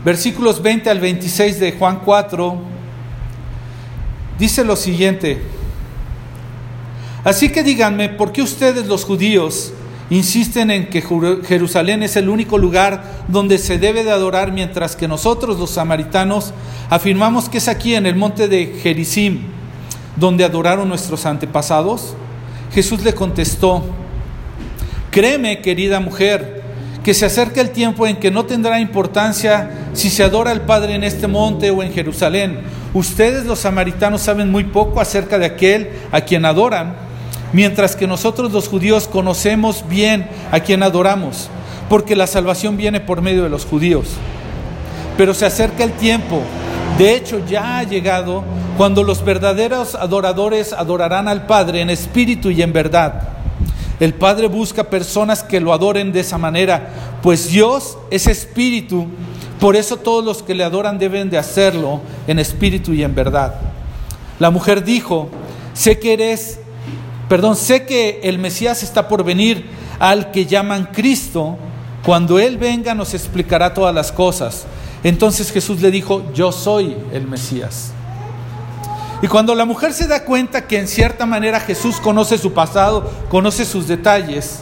Versículos 20 al 26 de Juan 4 dice lo siguiente. Así que díganme, ¿por qué ustedes los judíos insisten en que Jerusalén es el único lugar donde se debe de adorar, mientras que nosotros los samaritanos afirmamos que es aquí en el monte de Gerizim donde adoraron nuestros antepasados? Jesús le contestó, créeme querida mujer, que se acerca el tiempo en que no tendrá importancia si se adora al Padre en este monte o en Jerusalén. Ustedes los samaritanos saben muy poco acerca de aquel a quien adoran mientras que nosotros los judíos conocemos bien a quien adoramos, porque la salvación viene por medio de los judíos. Pero se acerca el tiempo, de hecho ya ha llegado, cuando los verdaderos adoradores adorarán al Padre en espíritu y en verdad. El Padre busca personas que lo adoren de esa manera, pues Dios es espíritu, por eso todos los que le adoran deben de hacerlo en espíritu y en verdad. La mujer dijo, sé que eres perdón, sé que el Mesías está por venir al que llaman Cristo. Cuando Él venga nos explicará todas las cosas. Entonces Jesús le dijo, yo soy el Mesías. Y cuando la mujer se da cuenta que en cierta manera Jesús conoce su pasado, conoce sus detalles,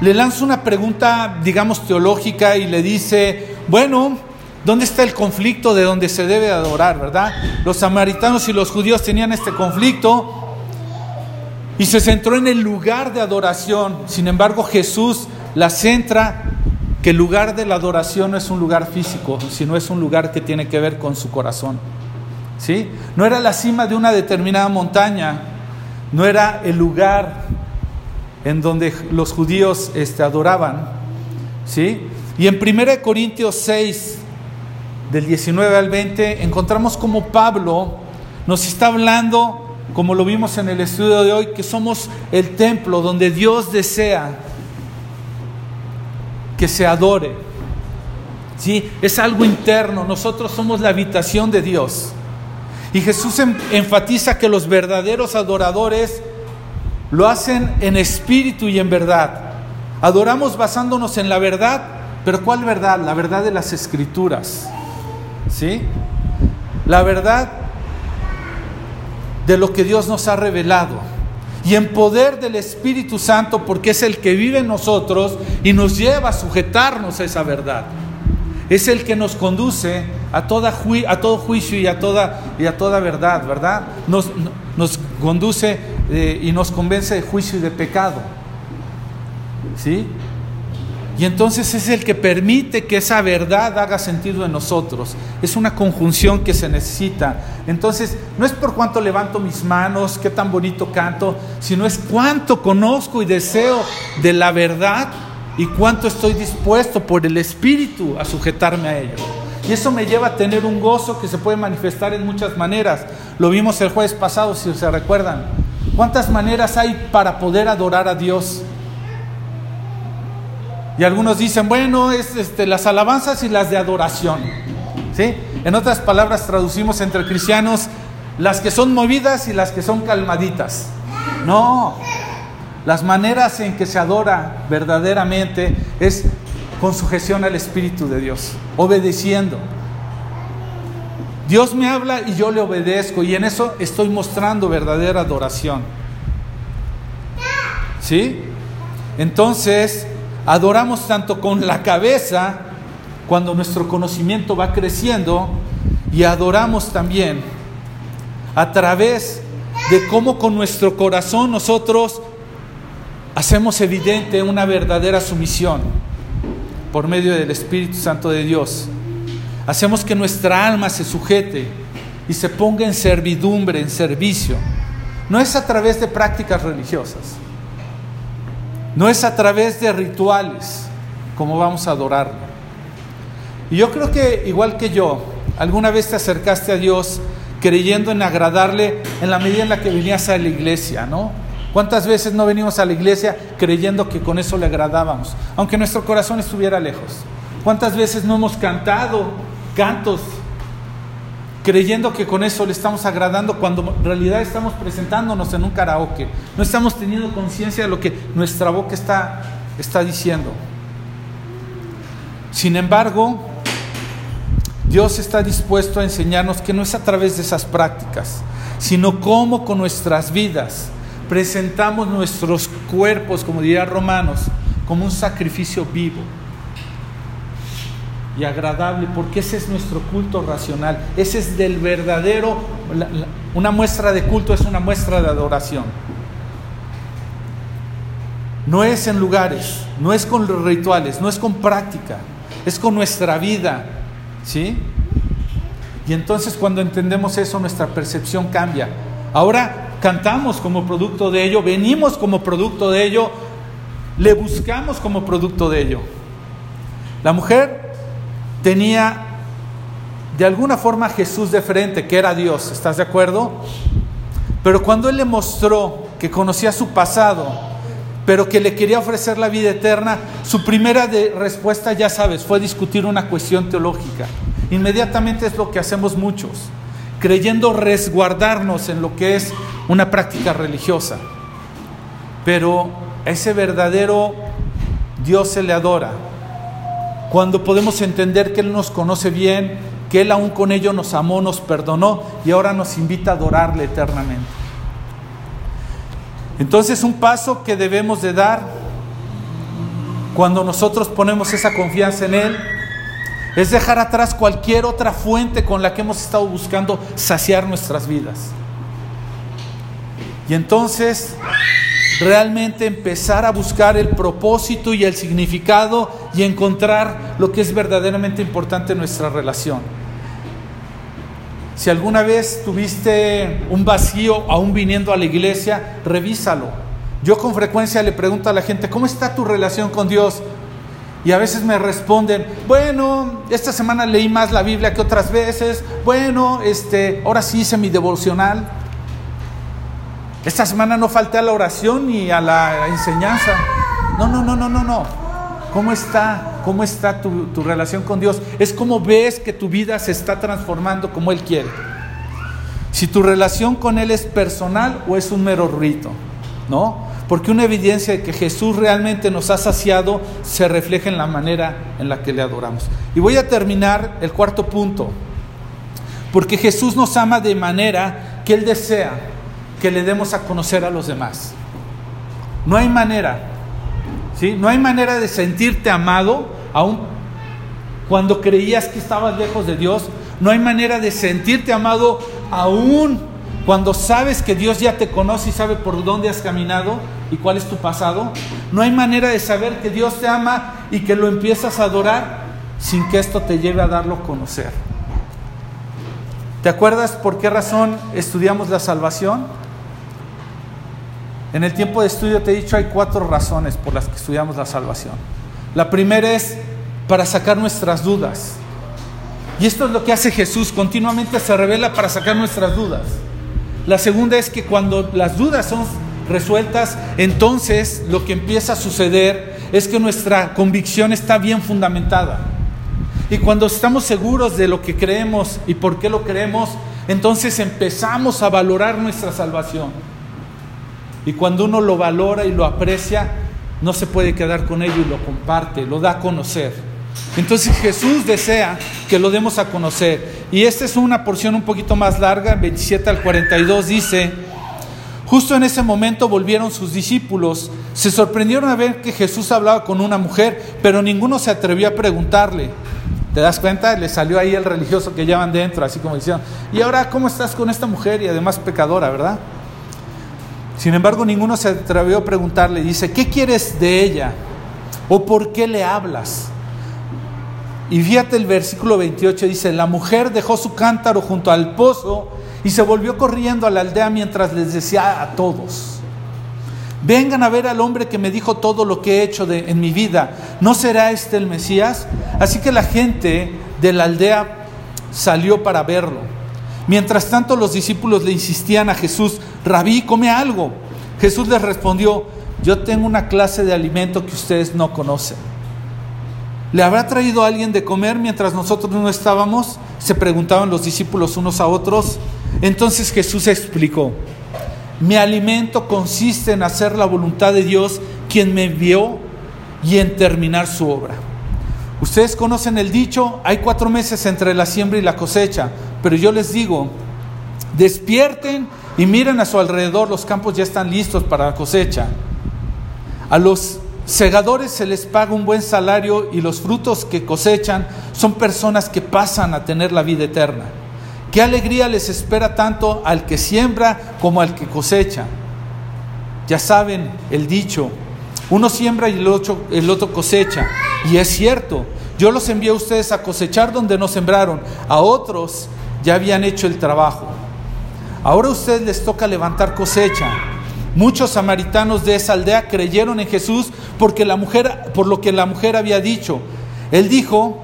le lanza una pregunta, digamos, teológica y le dice, bueno, ¿dónde está el conflicto de donde se debe adorar, verdad? Los samaritanos y los judíos tenían este conflicto, y se centró en el lugar de adoración. Sin embargo, Jesús la centra que el lugar de la adoración no es un lugar físico, sino es un lugar que tiene que ver con su corazón. ¿Sí? No era la cima de una determinada montaña, no era el lugar en donde los judíos este, adoraban. ¿Sí? Y en 1 Corintios 6, del 19 al 20, encontramos como Pablo nos está hablando como lo vimos en el estudio de hoy, que somos el templo donde Dios desea que se adore. ¿Sí? Es algo interno, nosotros somos la habitación de Dios. Y Jesús enfatiza que los verdaderos adoradores lo hacen en espíritu y en verdad. Adoramos basándonos en la verdad, pero ¿cuál verdad? La verdad de las escrituras. ¿Sí? La verdad de lo que Dios nos ha revelado. Y en poder del Espíritu Santo, porque es el que vive en nosotros y nos lleva a sujetarnos a esa verdad. Es el que nos conduce a, todo juicio y a toda, verdad, ¿verdad? Nos, nos conduce eh, y nos convence de juicio y de pecado. ¿Sí? Y entonces es el que permite que esa verdad haga sentido en nosotros. Es una conjunción que se necesita. Entonces, no es por cuánto levanto mis manos, qué tan bonito canto, sino es cuánto conozco y deseo de la verdad y cuánto estoy dispuesto por el Espíritu a sujetarme a ello. Y eso me lleva a tener un gozo que se puede manifestar en muchas maneras. Lo vimos el jueves pasado, si se recuerdan. ¿Cuántas maneras hay para poder adorar a Dios? Y algunos dicen, bueno, es este, las alabanzas y las de adoración. ¿Sí? En otras palabras, traducimos entre cristianos las que son movidas y las que son calmaditas. No, las maneras en que se adora verdaderamente es con sujeción al Espíritu de Dios, obedeciendo. Dios me habla y yo le obedezco y en eso estoy mostrando verdadera adoración. ¿Sí? Entonces, adoramos tanto con la cabeza, cuando nuestro conocimiento va creciendo, y adoramos también a través de cómo con nuestro corazón nosotros hacemos evidente una verdadera sumisión por medio del Espíritu Santo de Dios. Hacemos que nuestra alma se sujete y se ponga en servidumbre, en servicio. No es a través de prácticas religiosas. No es a través de rituales como vamos a adorarlo. Y yo creo que igual que yo, alguna vez te acercaste a Dios creyendo en agradarle en la medida en la que venías a la iglesia, ¿no? ¿Cuántas veces no venimos a la iglesia creyendo que con eso le agradábamos, aunque nuestro corazón estuviera lejos? ¿Cuántas veces no hemos cantado cantos creyendo que con eso le estamos agradando cuando en realidad estamos presentándonos en un karaoke. No estamos teniendo conciencia de lo que nuestra boca está, está diciendo. Sin embargo, Dios está dispuesto a enseñarnos que no es a través de esas prácticas, sino cómo con nuestras vidas presentamos nuestros cuerpos, como diría Romanos, como un sacrificio vivo y agradable, porque ese es nuestro culto racional, ese es del verdadero, una muestra de culto es una muestra de adoración. No es en lugares, no es con los rituales, no es con práctica, es con nuestra vida, ¿sí? Y entonces cuando entendemos eso, nuestra percepción cambia. Ahora cantamos como producto de ello, venimos como producto de ello, le buscamos como producto de ello. La mujer tenía de alguna forma Jesús de frente, que era Dios, ¿estás de acuerdo? Pero cuando Él le mostró que conocía su pasado, pero que le quería ofrecer la vida eterna, su primera respuesta, ya sabes, fue discutir una cuestión teológica. Inmediatamente es lo que hacemos muchos, creyendo resguardarnos en lo que es una práctica religiosa. Pero ese verdadero Dios se le adora, cuando podemos entender que Él nos conoce bien, que Él aún con ello nos amó, nos perdonó y ahora nos invita a adorarle eternamente. Entonces un paso que debemos de dar cuando nosotros ponemos esa confianza en Él es dejar atrás cualquier otra fuente con la que hemos estado buscando saciar nuestras vidas. Y entonces realmente empezar a buscar el propósito y el significado y encontrar lo que es verdaderamente importante en nuestra relación. Si alguna vez tuviste un vacío aún viniendo a la iglesia, revísalo. Yo con frecuencia le pregunto a la gente, ¿cómo está tu relación con Dios? Y a veces me responden, bueno, esta semana leí más la Biblia que otras veces, bueno, este, ahora sí hice mi devocional. Esta semana no falté a la oración ni a la enseñanza. No, no, no, no, no, no. ¿Cómo está? ¿Cómo está tu, tu relación con Dios? Es como ves que tu vida se está transformando como Él quiere. Si tu relación con Él es personal o es un mero rito, ¿no? Porque una evidencia de que Jesús realmente nos ha saciado se refleja en la manera en la que le adoramos. Y voy a terminar el cuarto punto. Porque Jesús nos ama de manera que Él desea que le demos a conocer a los demás. No hay manera, ¿sí? No hay manera de sentirte amado aún cuando creías que estabas lejos de Dios. No hay manera de sentirte amado aún cuando sabes que Dios ya te conoce y sabe por dónde has caminado y cuál es tu pasado, no hay manera de saber que Dios te ama y que lo empiezas a adorar sin que esto te lleve a darlo a conocer. ¿Te acuerdas por qué razón estudiamos la salvación? En el tiempo de estudio te he dicho hay cuatro razones por las que estudiamos la salvación. La primera es para sacar nuestras dudas. Y esto es lo que hace Jesús, continuamente se revela para sacar nuestras dudas. La segunda es que cuando las dudas son resueltas, entonces lo que empieza a suceder es que nuestra convicción está bien fundamentada. Y cuando estamos seguros de lo que creemos y por qué lo creemos, entonces empezamos a valorar nuestra salvación. Y cuando uno lo valora y lo aprecia, no se puede quedar con ello y lo comparte, lo da a conocer. Entonces Jesús desea que lo demos a conocer. Y esta es una porción un poquito más larga, 27 al 42 dice, justo en ese momento volvieron sus discípulos, se sorprendieron a ver que Jesús hablaba con una mujer, pero ninguno se atrevió a preguntarle. ¿Te das cuenta? Le salió ahí el religioso que llevan dentro, así como diciendo, ¿y ahora cómo estás con esta mujer y además pecadora, verdad? Sin embargo, ninguno se atrevió a preguntarle, dice, ¿qué quieres de ella? ¿O por qué le hablas? Y fíjate el versículo 28 dice, la mujer dejó su cántaro junto al pozo y se volvió corriendo a la aldea mientras les decía a todos, vengan a ver al hombre que me dijo todo lo que he hecho en mi vida, ¿no será este el Mesías? Así que la gente de la aldea salió para verlo. Mientras tanto los discípulos le insistían a Jesús, rabí, come algo. Jesús les respondió, yo tengo una clase de alimento que ustedes no conocen. ¿Le habrá traído alguien de comer mientras nosotros no estábamos? Se preguntaban los discípulos unos a otros. Entonces Jesús explicó, mi alimento consiste en hacer la voluntad de Dios, quien me envió, y en terminar su obra. Ustedes conocen el dicho, hay cuatro meses entre la siembra y la cosecha, pero yo les digo, despierten y miren a su alrededor, los campos ya están listos para la cosecha. A los segadores se les paga un buen salario y los frutos que cosechan son personas que pasan a tener la vida eterna. Qué alegría les espera tanto al que siembra como al que cosecha. Ya saben el dicho, uno siembra y el otro, el otro cosecha. Y es cierto, yo los envié a ustedes a cosechar donde no sembraron, a otros ya habían hecho el trabajo. Ahora a ustedes les toca levantar cosecha. Muchos samaritanos de esa aldea creyeron en Jesús porque la mujer, por lo que la mujer había dicho. Él dijo,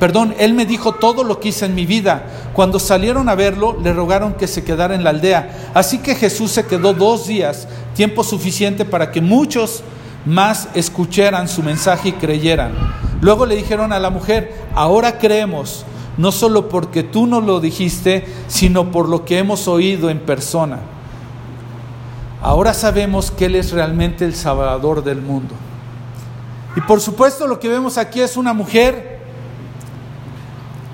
perdón, él me dijo todo lo que hice en mi vida. Cuando salieron a verlo, le rogaron que se quedara en la aldea. Así que Jesús se quedó dos días, tiempo suficiente para que muchos más escucharan su mensaje y creyeran. Luego le dijeron a la mujer, ahora creemos, no solo porque tú nos lo dijiste, sino por lo que hemos oído en persona. Ahora sabemos que Él es realmente el Salvador del mundo. Y por supuesto lo que vemos aquí es una mujer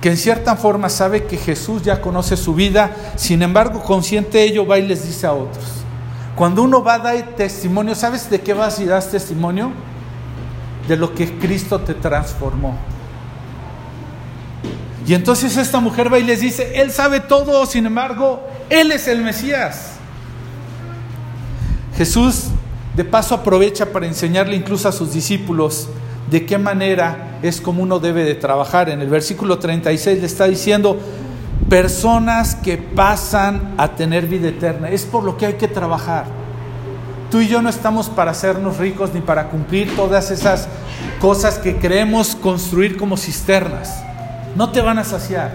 que en cierta forma sabe que Jesús ya conoce su vida, sin embargo consciente de ello va y les dice a otros. Cuando uno va a dar testimonio, ¿sabes de qué vas y das testimonio? De lo que Cristo te transformó. Y entonces esta mujer va y les dice, Él sabe todo, sin embargo, Él es el Mesías. Jesús de paso aprovecha para enseñarle incluso a sus discípulos de qué manera es como uno debe de trabajar. En el versículo 36 le está diciendo, personas que pasan a tener vida eterna. Es por lo que hay que trabajar. Tú y yo no estamos para hacernos ricos ni para cumplir todas esas cosas que creemos construir como cisternas. No te van a saciar.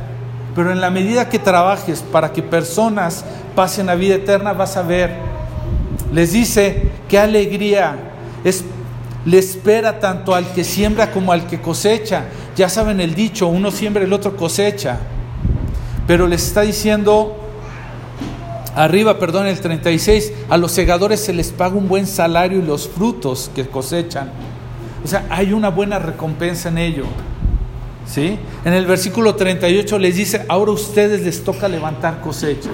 Pero en la medida que trabajes para que personas pasen a vida eterna, vas a ver les dice, qué alegría es, le espera tanto al que siembra como al que cosecha. Ya saben el dicho, uno siembra, el otro cosecha. Pero les está diciendo, arriba, perdón, el 36, a los segadores se les paga un buen salario y los frutos que cosechan. O sea, hay una buena recompensa en ello. ¿Sí? En el versículo 38 les dice, ahora a ustedes les toca levantar cosecha.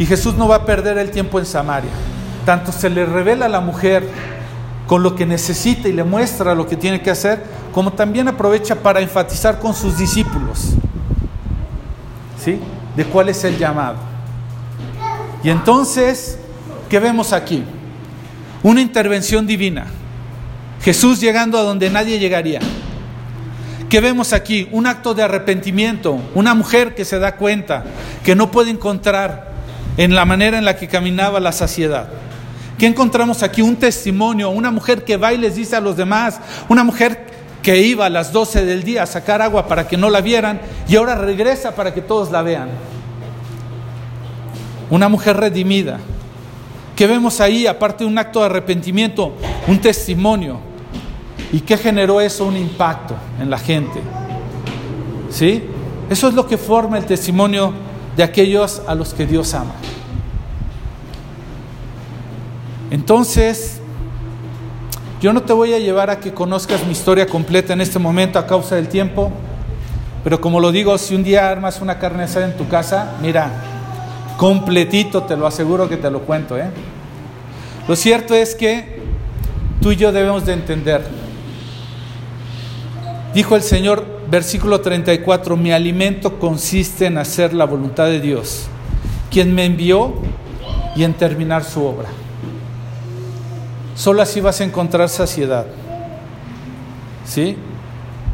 Y Jesús no va a perder el tiempo en Samaria. Tanto se le revela a la mujer con lo que necesita y le muestra lo que tiene que hacer, como también aprovecha para enfatizar con sus discípulos. ¿Sí? de cuál es el llamado. Y entonces, ¿qué vemos aquí? Una intervención divina. Jesús llegando a donde nadie llegaría. ¿Qué vemos aquí? Un acto de arrepentimiento, una mujer que se da cuenta que no puede encontrar en la manera en la que caminaba la saciedad. ¿Qué encontramos aquí? Un testimonio, una mujer que va y les dice a los demás, una mujer que iba a las 12 del día a sacar agua para que no la vieran y ahora regresa para que todos la vean. Una mujer redimida. ¿Qué vemos ahí? Aparte de un acto de arrepentimiento, un testimonio. ¿Y qué generó eso? Un impacto en la gente. ¿Sí? Eso es lo que forma el testimonio de aquellos a los que Dios ama. Entonces, yo no te voy a llevar a que conozcas mi historia completa en este momento a causa del tiempo, pero como lo digo, si un día armas una carne asada en tu casa, mira, completito, te lo aseguro que te lo cuento. ¿eh? Lo cierto es que tú y yo debemos de entender. Dijo el Señor, versículo 34, mi alimento consiste en hacer la voluntad de Dios, quien me envió y en terminar su obra. Solo así vas a encontrar saciedad. ¿Sí?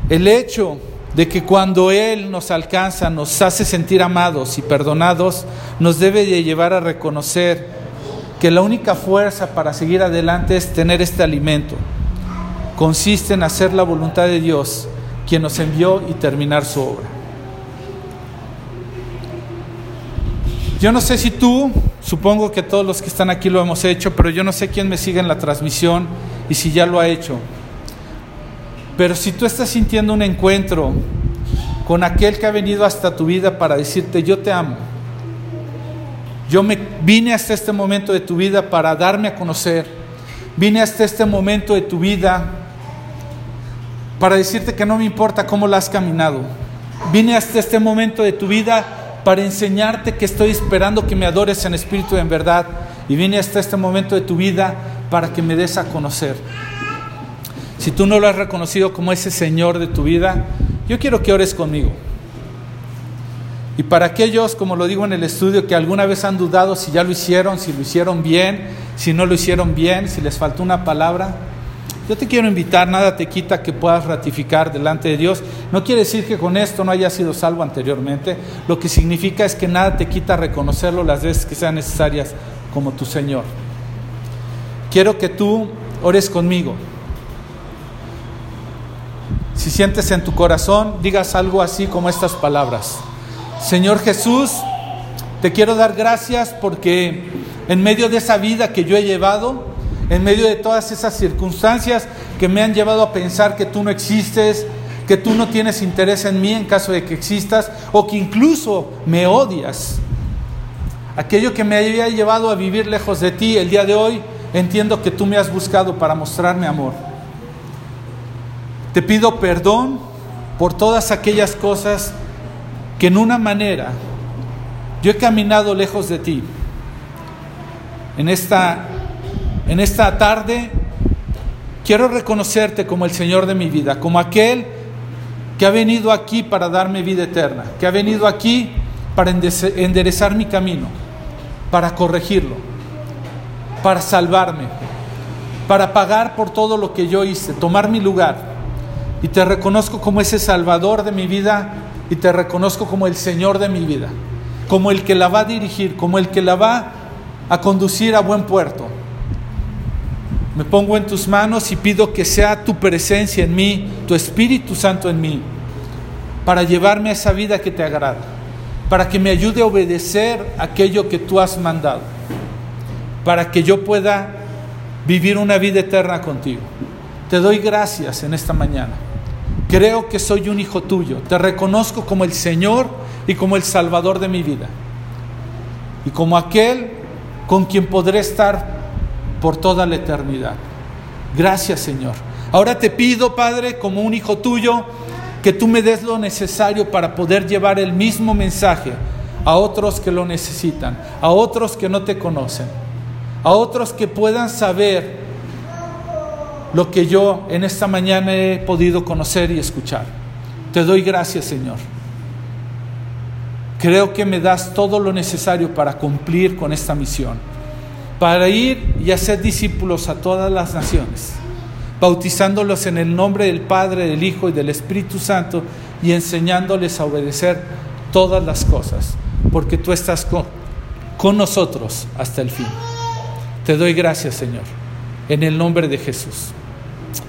El hecho de que cuando Él nos alcanza, nos hace sentir amados y perdonados, nos debe de llevar a reconocer que la única fuerza para seguir adelante es tener este alimento. Consiste en hacer la voluntad de Dios, quien nos envió y terminar su obra. Yo no sé si tú, supongo que todos los que están aquí lo hemos hecho, pero yo no sé quién me sigue en la transmisión y si ya lo ha hecho. Pero si tú estás sintiendo un encuentro con aquel que ha venido hasta tu vida para decirte yo te amo, yo me vine hasta este momento de tu vida para darme a conocer, vine hasta este momento de tu vida para decirte que no me importa cómo la has caminado, vine hasta este momento de tu vida para enseñarte que estoy esperando que me adores en espíritu y en verdad. Y vine hasta este momento de tu vida para que me des a conocer. Si tú no lo has reconocido como ese Señor de tu vida, yo quiero que ores conmigo. Y para aquellos, como lo digo en el estudio, que alguna vez han dudado si ya lo hicieron, si lo hicieron bien, si no lo hicieron bien, si les faltó una palabra, yo te quiero invitar, nada te quita que puedas ratificar delante de Dios. No quiere decir que con esto no hayas sido salvo anteriormente. Lo que significa es que nada te quita reconocerlo las veces que sean necesarias como tu Señor. Quiero que tú ores conmigo. Si sientes en tu corazón, digas algo así como estas palabras. Señor Jesús, te quiero dar gracias porque en medio de esa vida que yo he llevado, en medio de todas esas circunstancias que me han llevado a pensar que tú no existes, que tú no tienes interés en mí en caso de que existas, o que incluso me odias. Aquello que me había llevado a vivir lejos de ti, el día de hoy entiendo que tú me has buscado para mostrarme amor. Te pido perdón por todas aquellas cosas que en una manera yo he caminado lejos de ti. En esta en esta tarde quiero reconocerte como el Señor de mi vida, como aquel que ha venido aquí para darme vida eterna, que ha venido aquí para enderezar mi camino, para corregirlo, para salvarme, para pagar por todo lo que yo hice, tomar mi lugar. Y te reconozco como ese Salvador de mi vida y te reconozco como el Señor de mi vida, como el que la va a dirigir, como el que la va a conducir a buen puerto. Me pongo en tus manos y pido que sea tu presencia en mí, tu Espíritu Santo en mí, para llevarme a esa vida que te agrada, para que me ayude a obedecer aquello que tú has mandado, para que yo pueda vivir una vida eterna contigo. Te doy gracias en esta mañana. Creo que soy un hijo tuyo. Te reconozco como el Señor y como el Salvador de mi vida. Y como aquel con quien podré estar por toda la eternidad. Gracias Señor. Ahora te pido, Padre, como un hijo tuyo, que tú me des lo necesario para poder llevar el mismo mensaje a otros que lo necesitan, a otros que no te conocen, a otros que puedan saber lo que yo en esta mañana he podido conocer y escuchar. Te doy gracias, Señor. Creo que me das todo lo necesario para cumplir con esta misión, para ir y hacer discípulos a todas las naciones, bautizándolos en el nombre del Padre, del Hijo y del Espíritu Santo y enseñándoles a obedecer todas las cosas, porque tú estás con, nosotros hasta el fin. Te doy gracias, Señor, en el nombre de Jesús.